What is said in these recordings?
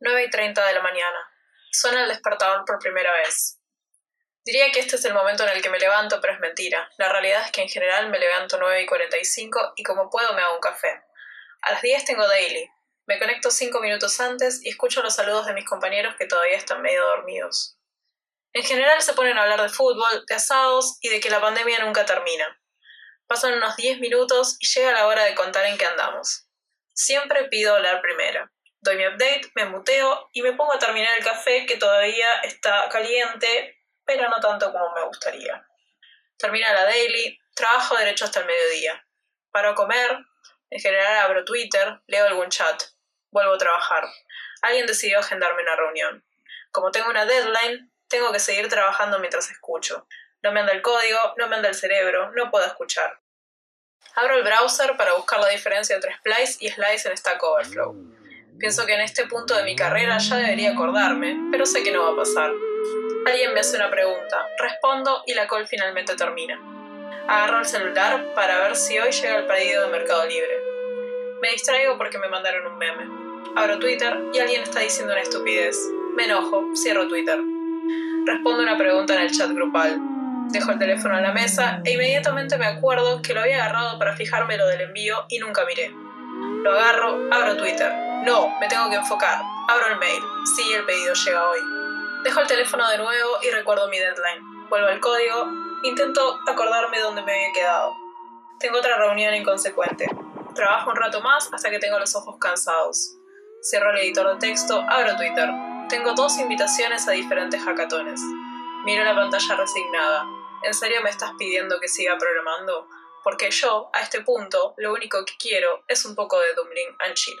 9 y 30 de la mañana. Suena el despertador por primera vez. Diría que este es el momento en el que me levanto, pero es mentira. La realidad es que en general me levanto 9 y 45 y como puedo me hago un café. A las 10 tengo daily. Me conecto 5 minutos antes y escucho los saludos de mis compañeros que todavía están medio dormidos. En general se ponen a hablar de fútbol, de asados y de que la pandemia nunca termina. Pasan unos 10 minutos y llega la hora de contar en qué andamos. Siempre pido hablar primero. Doy mi update, me muteo y me pongo a terminar el café que todavía está caliente, pero no tanto como me gustaría. Termina la daily, trabajo derecho hasta el mediodía. Paro a comer, en general abro Twitter, leo algún chat, vuelvo a trabajar. Alguien decidió agendarme una reunión. Como tengo una deadline, tengo que seguir trabajando mientras escucho. No me anda el código, no me anda el cerebro, no puedo escuchar. Abro el browser para buscar la diferencia entre splice y slice en Stack Overflow. Pienso que en este punto de mi carrera ya debería acordarme, pero sé que no va a pasar. Alguien me hace una pregunta, respondo y la call finalmente termina. Agarro el celular para ver si hoy llega el pedido de Mercado Libre. Me distraigo porque me mandaron un meme. Abro Twitter y alguien está diciendo una estupidez. Me enojo, cierro Twitter. Respondo una pregunta en el chat grupal. Dejo el teléfono en la mesa e inmediatamente me acuerdo que lo había agarrado para fijarme lo del envío y nunca miré. Lo agarro, abro Twitter. No, me tengo que enfocar. Abro el mail. Sí, el pedido llega hoy. Dejo el teléfono de nuevo y recuerdo mi deadline. Vuelvo al código. Intento acordarme dónde me había quedado. Tengo otra reunión inconsecuente. Trabajo un rato más hasta que tengo los ojos cansados. Cierro el editor de texto, abro Twitter. Tengo dos invitaciones a diferentes hackatones. Miro la pantalla resignada. ¿En serio me estás pidiendo que siga programando? Porque yo, a este punto, lo único que quiero es un poco de Dumpling and Chill.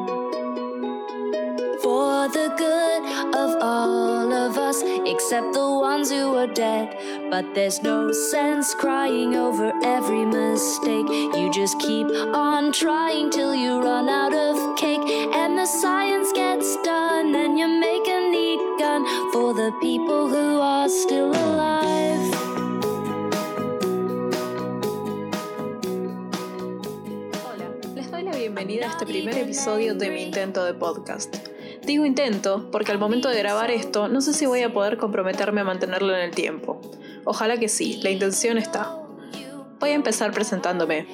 Except the ones who are dead. But there's no sense crying over every mistake. You just keep on trying till you run out of cake. And the science gets done, and you make a neat gun for the people who are still alive. Hola, les doy la bienvenida a este primer episodio de mi intento de podcast. Digo intento porque al momento de grabar esto no sé si voy a poder comprometerme a mantenerlo en el tiempo. Ojalá que sí, la intención está. Voy a empezar presentándome.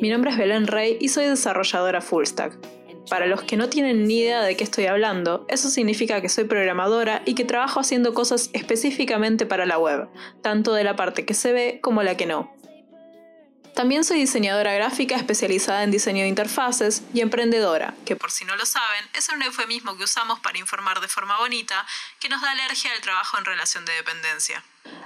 Mi nombre es Belén Rey y soy desarrolladora full stack. Para los que no tienen ni idea de qué estoy hablando, eso significa que soy programadora y que trabajo haciendo cosas específicamente para la web, tanto de la parte que se ve como la que no. También soy diseñadora gráfica especializada en diseño de interfaces y emprendedora, que por si no lo saben, es un eufemismo que usamos para informar de forma bonita que nos da alergia al trabajo en relación de dependencia.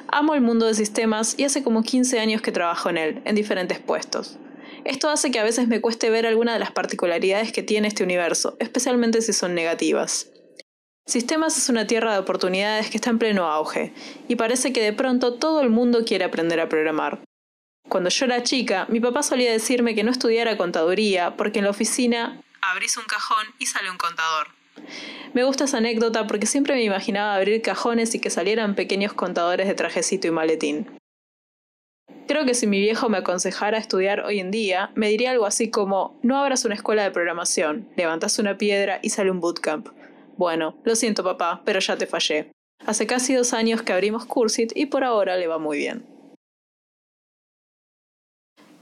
Amo el mundo de sistemas y hace como 15 años que trabajo en él, en diferentes puestos. Esto hace que a veces me cueste ver alguna de las particularidades que tiene este universo, especialmente si son negativas. Sistemas es una tierra de oportunidades que está en pleno auge, y parece que de pronto todo el mundo quiere aprender a programar. Cuando yo era chica, mi papá solía decirme que no estudiara contaduría porque en la oficina abrís un cajón y sale un contador. Me gusta esa anécdota porque siempre me imaginaba abrir cajones y que salieran pequeños contadores de trajecito y maletín. Creo que si mi viejo me aconsejara estudiar hoy en día, me diría algo así como, no abras una escuela de programación, levantas una piedra y sale un bootcamp. Bueno, lo siento papá, pero ya te fallé. Hace casi dos años que abrimos Cursit y por ahora le va muy bien.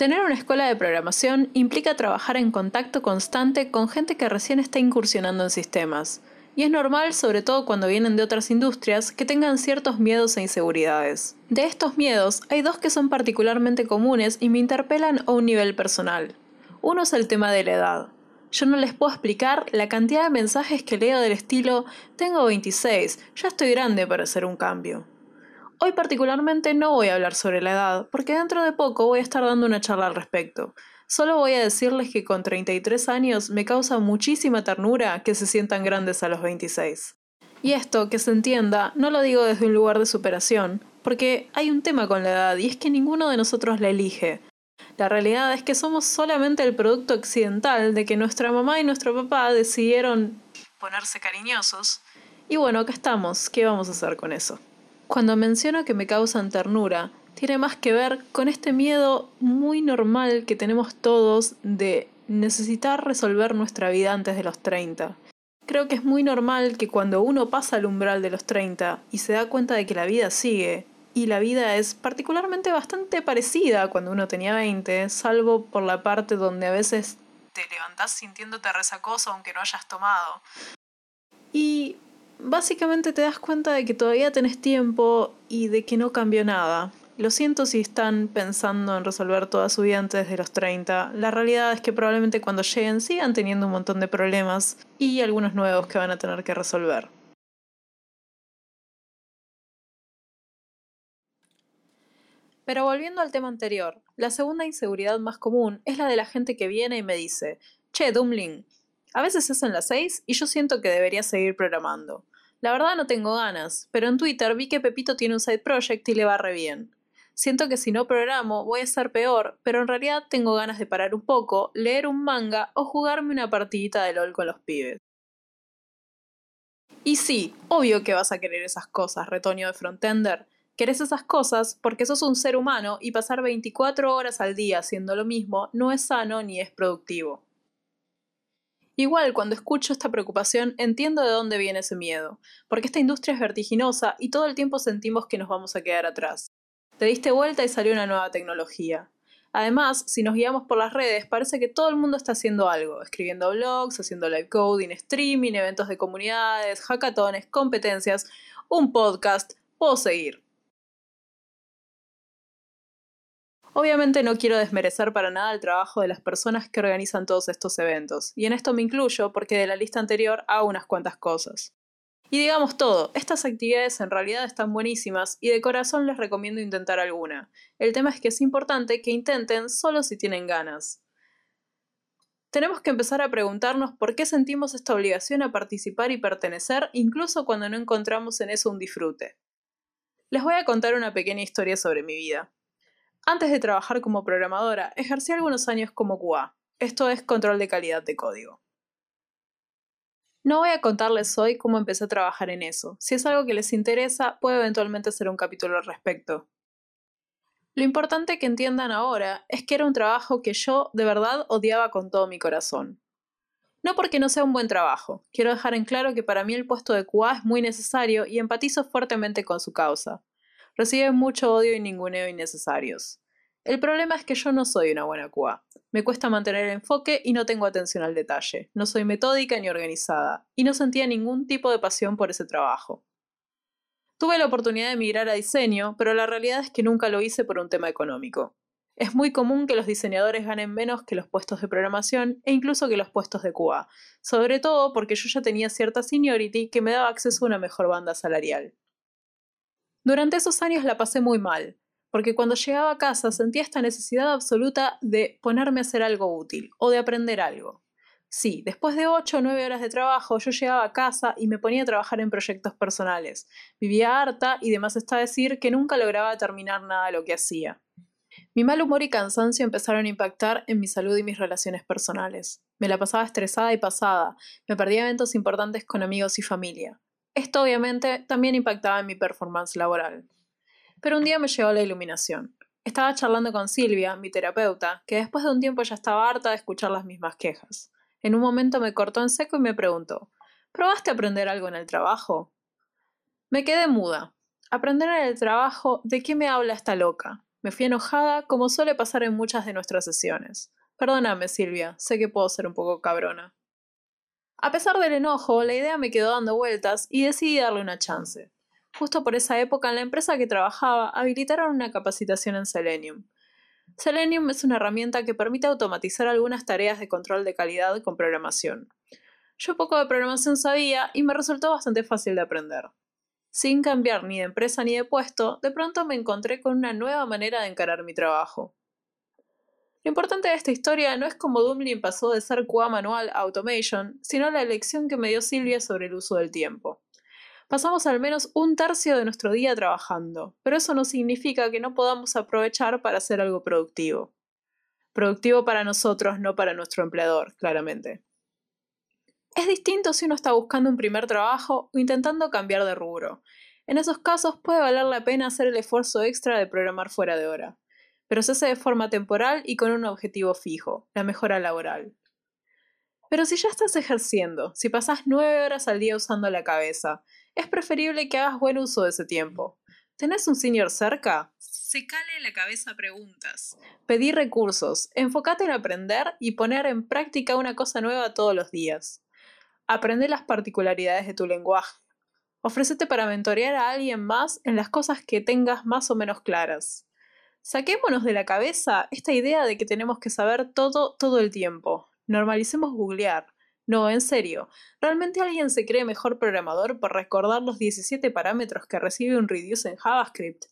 Tener una escuela de programación implica trabajar en contacto constante con gente que recién está incursionando en sistemas. Y es normal, sobre todo cuando vienen de otras industrias, que tengan ciertos miedos e inseguridades. De estos miedos, hay dos que son particularmente comunes y me interpelan a un nivel personal. Uno es el tema de la edad. Yo no les puedo explicar la cantidad de mensajes que leo del estilo tengo 26, ya estoy grande para hacer un cambio. Hoy particularmente no voy a hablar sobre la edad, porque dentro de poco voy a estar dando una charla al respecto. Solo voy a decirles que con 33 años me causa muchísima ternura que se sientan grandes a los 26. Y esto, que se entienda, no lo digo desde un lugar de superación, porque hay un tema con la edad y es que ninguno de nosotros la elige. La realidad es que somos solamente el producto accidental de que nuestra mamá y nuestro papá decidieron ponerse cariñosos. Y bueno, acá estamos, ¿qué vamos a hacer con eso? Cuando menciono que me causan ternura, tiene más que ver con este miedo muy normal que tenemos todos de necesitar resolver nuestra vida antes de los 30. Creo que es muy normal que cuando uno pasa el umbral de los 30 y se da cuenta de que la vida sigue, y la vida es particularmente bastante parecida cuando uno tenía 20, salvo por la parte donde a veces te levantás sintiéndote resacoso aunque no hayas tomado. Y básicamente te das cuenta de que todavía tenés tiempo y de que no cambió nada. Lo siento si están pensando en resolver toda su vida antes de los 30. La realidad es que probablemente cuando lleguen sigan teniendo un montón de problemas y algunos nuevos que van a tener que resolver. Pero volviendo al tema anterior, la segunda inseguridad más común es la de la gente que viene y me dice, Che, Dumpling, a veces es en las 6 y yo siento que debería seguir programando. La verdad no tengo ganas, pero en Twitter vi que Pepito tiene un side project y le va re bien. Siento que si no programo voy a ser peor, pero en realidad tengo ganas de parar un poco, leer un manga o jugarme una partidita de LOL con los pibes. Y sí, obvio que vas a querer esas cosas, retoño de Frontender. Querés esas cosas porque sos un ser humano y pasar 24 horas al día haciendo lo mismo no es sano ni es productivo. Igual, cuando escucho esta preocupación, entiendo de dónde viene ese miedo, porque esta industria es vertiginosa y todo el tiempo sentimos que nos vamos a quedar atrás. Te diste vuelta y salió una nueva tecnología. Además, si nos guiamos por las redes, parece que todo el mundo está haciendo algo, escribiendo blogs, haciendo live coding, streaming, eventos de comunidades, hackatones, competencias, un podcast, puedo seguir. Obviamente no quiero desmerecer para nada el trabajo de las personas que organizan todos estos eventos, y en esto me incluyo porque de la lista anterior hago unas cuantas cosas. Y digamos todo, estas actividades en realidad están buenísimas y de corazón les recomiendo intentar alguna. El tema es que es importante que intenten solo si tienen ganas. Tenemos que empezar a preguntarnos por qué sentimos esta obligación a participar y pertenecer incluso cuando no encontramos en eso un disfrute. Les voy a contar una pequeña historia sobre mi vida. Antes de trabajar como programadora, ejercí algunos años como QA, esto es control de calidad de código. No voy a contarles hoy cómo empecé a trabajar en eso. Si es algo que les interesa, puedo eventualmente hacer un capítulo al respecto. Lo importante que entiendan ahora es que era un trabajo que yo de verdad odiaba con todo mi corazón. No porque no sea un buen trabajo, quiero dejar en claro que para mí el puesto de QA es muy necesario y empatizo fuertemente con su causa. Recibe mucho odio y ninguneo innecesarios. El problema es que yo no soy una buena QA. Me cuesta mantener el enfoque y no tengo atención al detalle. No soy metódica ni organizada, y no sentía ningún tipo de pasión por ese trabajo. Tuve la oportunidad de migrar a diseño, pero la realidad es que nunca lo hice por un tema económico. Es muy común que los diseñadores ganen menos que los puestos de programación e incluso que los puestos de QA, sobre todo porque yo ya tenía cierta seniority que me daba acceso a una mejor banda salarial. Durante esos años la pasé muy mal, porque cuando llegaba a casa sentía esta necesidad absoluta de ponerme a hacer algo útil o de aprender algo. Sí, después de 8 o 9 horas de trabajo yo llegaba a casa y me ponía a trabajar en proyectos personales. Vivía harta y demás está decir que nunca lograba terminar nada de lo que hacía. Mi mal humor y cansancio empezaron a impactar en mi salud y mis relaciones personales. Me la pasaba estresada y pasada, me perdía eventos importantes con amigos y familia. Esto obviamente también impactaba en mi performance laboral. Pero un día me llegó la iluminación. Estaba charlando con Silvia, mi terapeuta, que después de un tiempo ya estaba harta de escuchar las mismas quejas. En un momento me cortó en seco y me preguntó ¿Probaste aprender algo en el trabajo? Me quedé muda. ¿Aprender en el trabajo? ¿De qué me habla esta loca? Me fui enojada, como suele pasar en muchas de nuestras sesiones. Perdóname, Silvia, sé que puedo ser un poco cabrona. A pesar del enojo, la idea me quedó dando vueltas y decidí darle una chance. Justo por esa época, en la empresa que trabajaba, habilitaron una capacitación en Selenium. Selenium es una herramienta que permite automatizar algunas tareas de control de calidad con programación. Yo poco de programación sabía y me resultó bastante fácil de aprender. Sin cambiar ni de empresa ni de puesto, de pronto me encontré con una nueva manera de encarar mi trabajo. Lo importante de esta historia no es cómo Dumpling pasó de ser QA manual a automation, sino la elección que me dio Silvia sobre el uso del tiempo. Pasamos al menos un tercio de nuestro día trabajando, pero eso no significa que no podamos aprovechar para hacer algo productivo. Productivo para nosotros, no para nuestro empleador, claramente. Es distinto si uno está buscando un primer trabajo o intentando cambiar de rubro. En esos casos puede valer la pena hacer el esfuerzo extra de programar fuera de hora, pero se hace de forma temporal y con un objetivo fijo, la mejora laboral. Pero si ya estás ejerciendo, si pasás nueve horas al día usando la cabeza, es preferible que hagas buen uso de ese tiempo. ¿Tenés un senior cerca? Se cale la cabeza preguntas. Pedí recursos, enfócate en aprender y poner en práctica una cosa nueva todos los días. Aprende las particularidades de tu lenguaje. Ofrécete para mentorear a alguien más en las cosas que tengas más o menos claras. Saquémonos de la cabeza esta idea de que tenemos que saber todo todo el tiempo. Normalicemos googlear. No, en serio, ¿realmente alguien se cree mejor programador por recordar los 17 parámetros que recibe un reduce en JavaScript?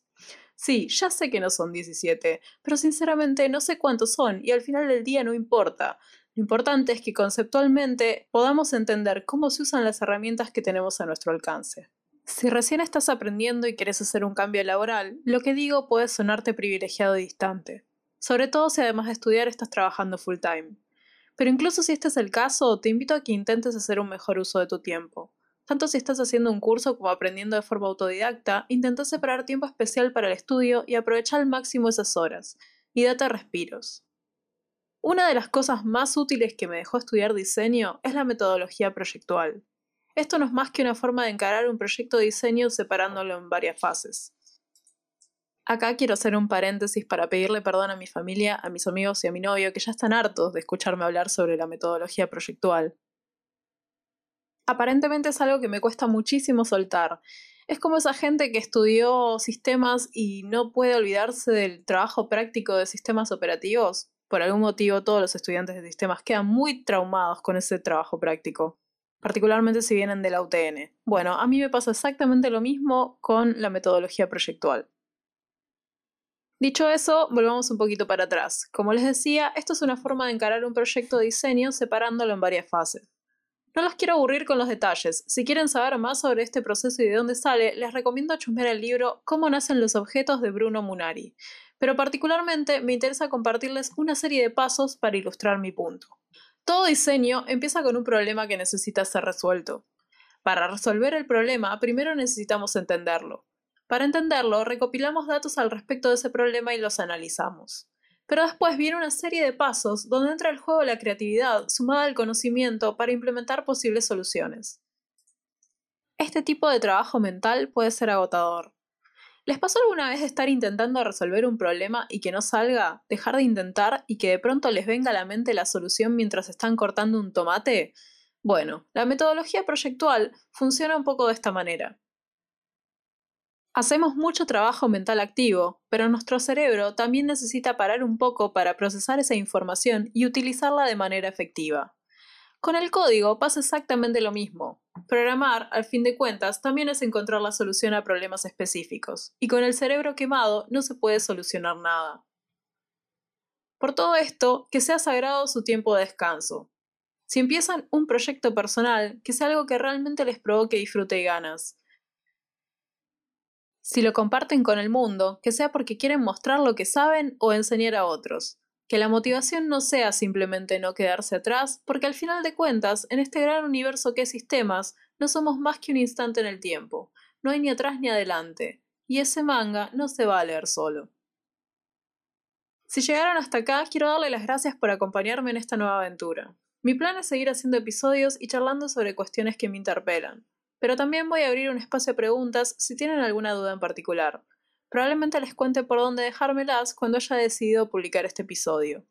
Sí, ya sé que no son 17, pero sinceramente no sé cuántos son y al final del día no importa. Lo importante es que conceptualmente podamos entender cómo se usan las herramientas que tenemos a nuestro alcance. Si recién estás aprendiendo y quieres hacer un cambio laboral, lo que digo puede sonarte privilegiado y distante, sobre todo si además de estudiar estás trabajando full time. Pero incluso si este es el caso, te invito a que intentes hacer un mejor uso de tu tiempo. Tanto si estás haciendo un curso como aprendiendo de forma autodidacta, intenta separar tiempo especial para el estudio y aprovecha al máximo esas horas, y date respiros. Una de las cosas más útiles que me dejó estudiar diseño es la metodología proyectual. Esto no es más que una forma de encarar un proyecto de diseño separándolo en varias fases. Acá quiero hacer un paréntesis para pedirle perdón a mi familia, a mis amigos y a mi novio que ya están hartos de escucharme hablar sobre la metodología proyectual. Aparentemente es algo que me cuesta muchísimo soltar. Es como esa gente que estudió sistemas y no puede olvidarse del trabajo práctico de sistemas operativos. Por algún motivo todos los estudiantes de sistemas quedan muy traumados con ese trabajo práctico, particularmente si vienen de la UTN. Bueno, a mí me pasa exactamente lo mismo con la metodología proyectual. Dicho eso, volvamos un poquito para atrás. Como les decía, esto es una forma de encarar un proyecto de diseño separándolo en varias fases. No los quiero aburrir con los detalles. Si quieren saber más sobre este proceso y de dónde sale, les recomiendo chusmear el libro Cómo nacen los objetos de Bruno Munari. Pero particularmente me interesa compartirles una serie de pasos para ilustrar mi punto. Todo diseño empieza con un problema que necesita ser resuelto. Para resolver el problema, primero necesitamos entenderlo. Para entenderlo, recopilamos datos al respecto de ese problema y los analizamos. Pero después viene una serie de pasos donde entra el juego la creatividad sumada al conocimiento para implementar posibles soluciones. Este tipo de trabajo mental puede ser agotador. ¿Les pasó alguna vez estar intentando resolver un problema y que no salga, dejar de intentar y que de pronto les venga a la mente la solución mientras están cortando un tomate? Bueno, la metodología proyectual funciona un poco de esta manera. Hacemos mucho trabajo mental activo, pero nuestro cerebro también necesita parar un poco para procesar esa información y utilizarla de manera efectiva. Con el código pasa exactamente lo mismo. Programar, al fin de cuentas, también es encontrar la solución a problemas específicos, y con el cerebro quemado no se puede solucionar nada. Por todo esto, que sea sagrado su tiempo de descanso. Si empiezan un proyecto personal, que sea algo que realmente les provoque disfrute y ganas, si lo comparten con el mundo, que sea porque quieren mostrar lo que saben o enseñar a otros. Que la motivación no sea simplemente no quedarse atrás, porque al final de cuentas, en este gran universo que es sistemas, no somos más que un instante en el tiempo. No hay ni atrás ni adelante. Y ese manga no se va a leer solo. Si llegaron hasta acá, quiero darle las gracias por acompañarme en esta nueva aventura. Mi plan es seguir haciendo episodios y charlando sobre cuestiones que me interpelan pero también voy a abrir un espacio de preguntas si tienen alguna duda en particular. Probablemente les cuente por dónde dejármelas cuando haya decidido publicar este episodio.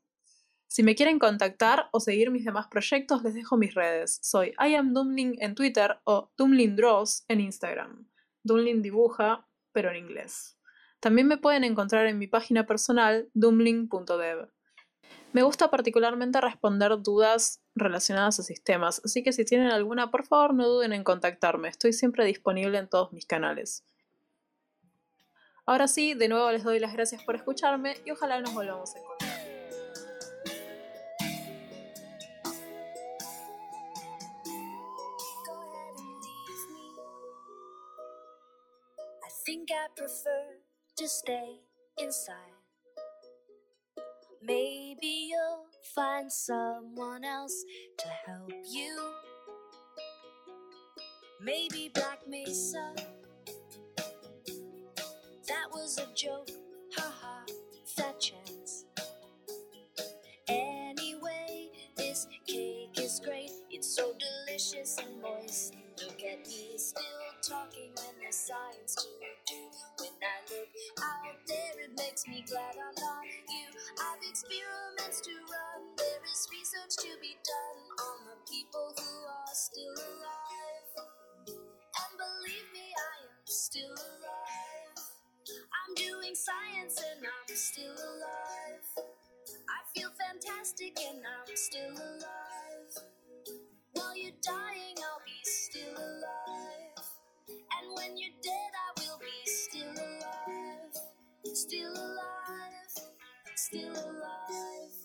Si me quieren contactar o seguir mis demás proyectos, les dejo mis redes. Soy IamDumling en Twitter o DumlingDraws en Instagram. Dumling dibuja, pero en inglés. También me pueden encontrar en mi página personal, dumling.dev. Me gusta particularmente responder dudas relacionadas a sistemas, así que si tienen alguna, por favor no duden en contactarme, estoy siempre disponible en todos mis canales. Ahora sí, de nuevo les doy las gracias por escucharme y ojalá nos volvamos a encontrar. think I prefer to stay inside. Maybe you'll find someone else to help you. Maybe Black Mesa. That was a joke, still alive. I feel fantastic and I'm still alive. While you're dying, I'll be still alive. And when you're dead, I will be still alive. Still alive. Still alive.